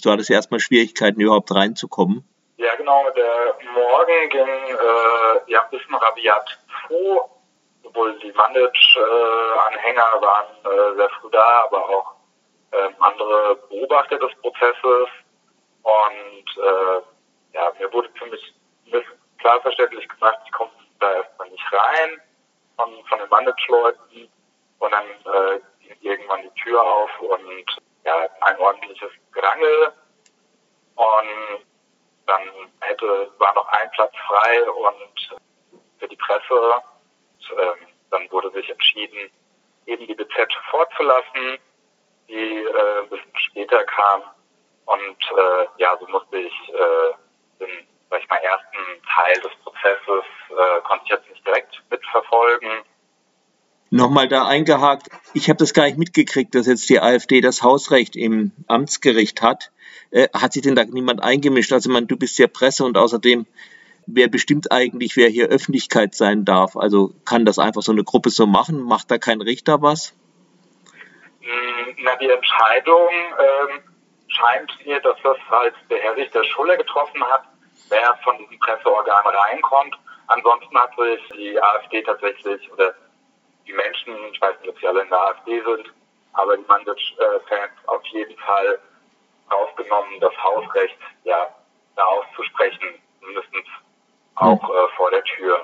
Du hattest erstmal Schwierigkeiten, überhaupt reinzukommen. Ja, genau. Der Morgen ging äh, ja ein bisschen rabiat zu. Sowohl die Mandic-Anhänger äh, waren äh, sehr früh da, aber auch äh, andere Beobachter des Prozesses. Und äh, ja, mir wurde ziemlich klar verständlich gesagt, ich komme da erstmal nicht rein von, von den Mandic-Leuten. Und dann äh, ging irgendwann die Tür auf und ja, ein ordentliches Gerangel. Und dann hätte, war noch ein Platz frei und für die Presse. Und, ähm, dann wurde sich entschieden, eben die BZ vorzulassen, die äh, ein bisschen später kam. Und äh, ja, so musste ich äh, den, sag ich mal, ersten Teil des Prozesses äh, konnte ich jetzt nicht direkt mitverfolgen. Nochmal da eingehakt, ich habe das gar nicht mitgekriegt, dass jetzt die AfD das Hausrecht im Amtsgericht hat. Äh, hat sich denn da niemand eingemischt? Also man, du bist ja Presse und außerdem, wer bestimmt eigentlich, wer hier Öffentlichkeit sein darf? Also kann das einfach so eine Gruppe so machen? Macht da kein Richter was? Hm, na, die Entscheidung ähm, scheint mir, dass das halt der Herr Richter Schuller getroffen hat, wer von diesem Presseorgan reinkommt. Ansonsten hat sich die AfD tatsächlich oder die Menschen, ich weiß nicht, ob sie alle in der AfD sind, aber die Manditsch-Fans auf jeden Fall aufgenommen, das Hausrecht ja da auszusprechen, mindestens auch hm. äh, vor der Tür.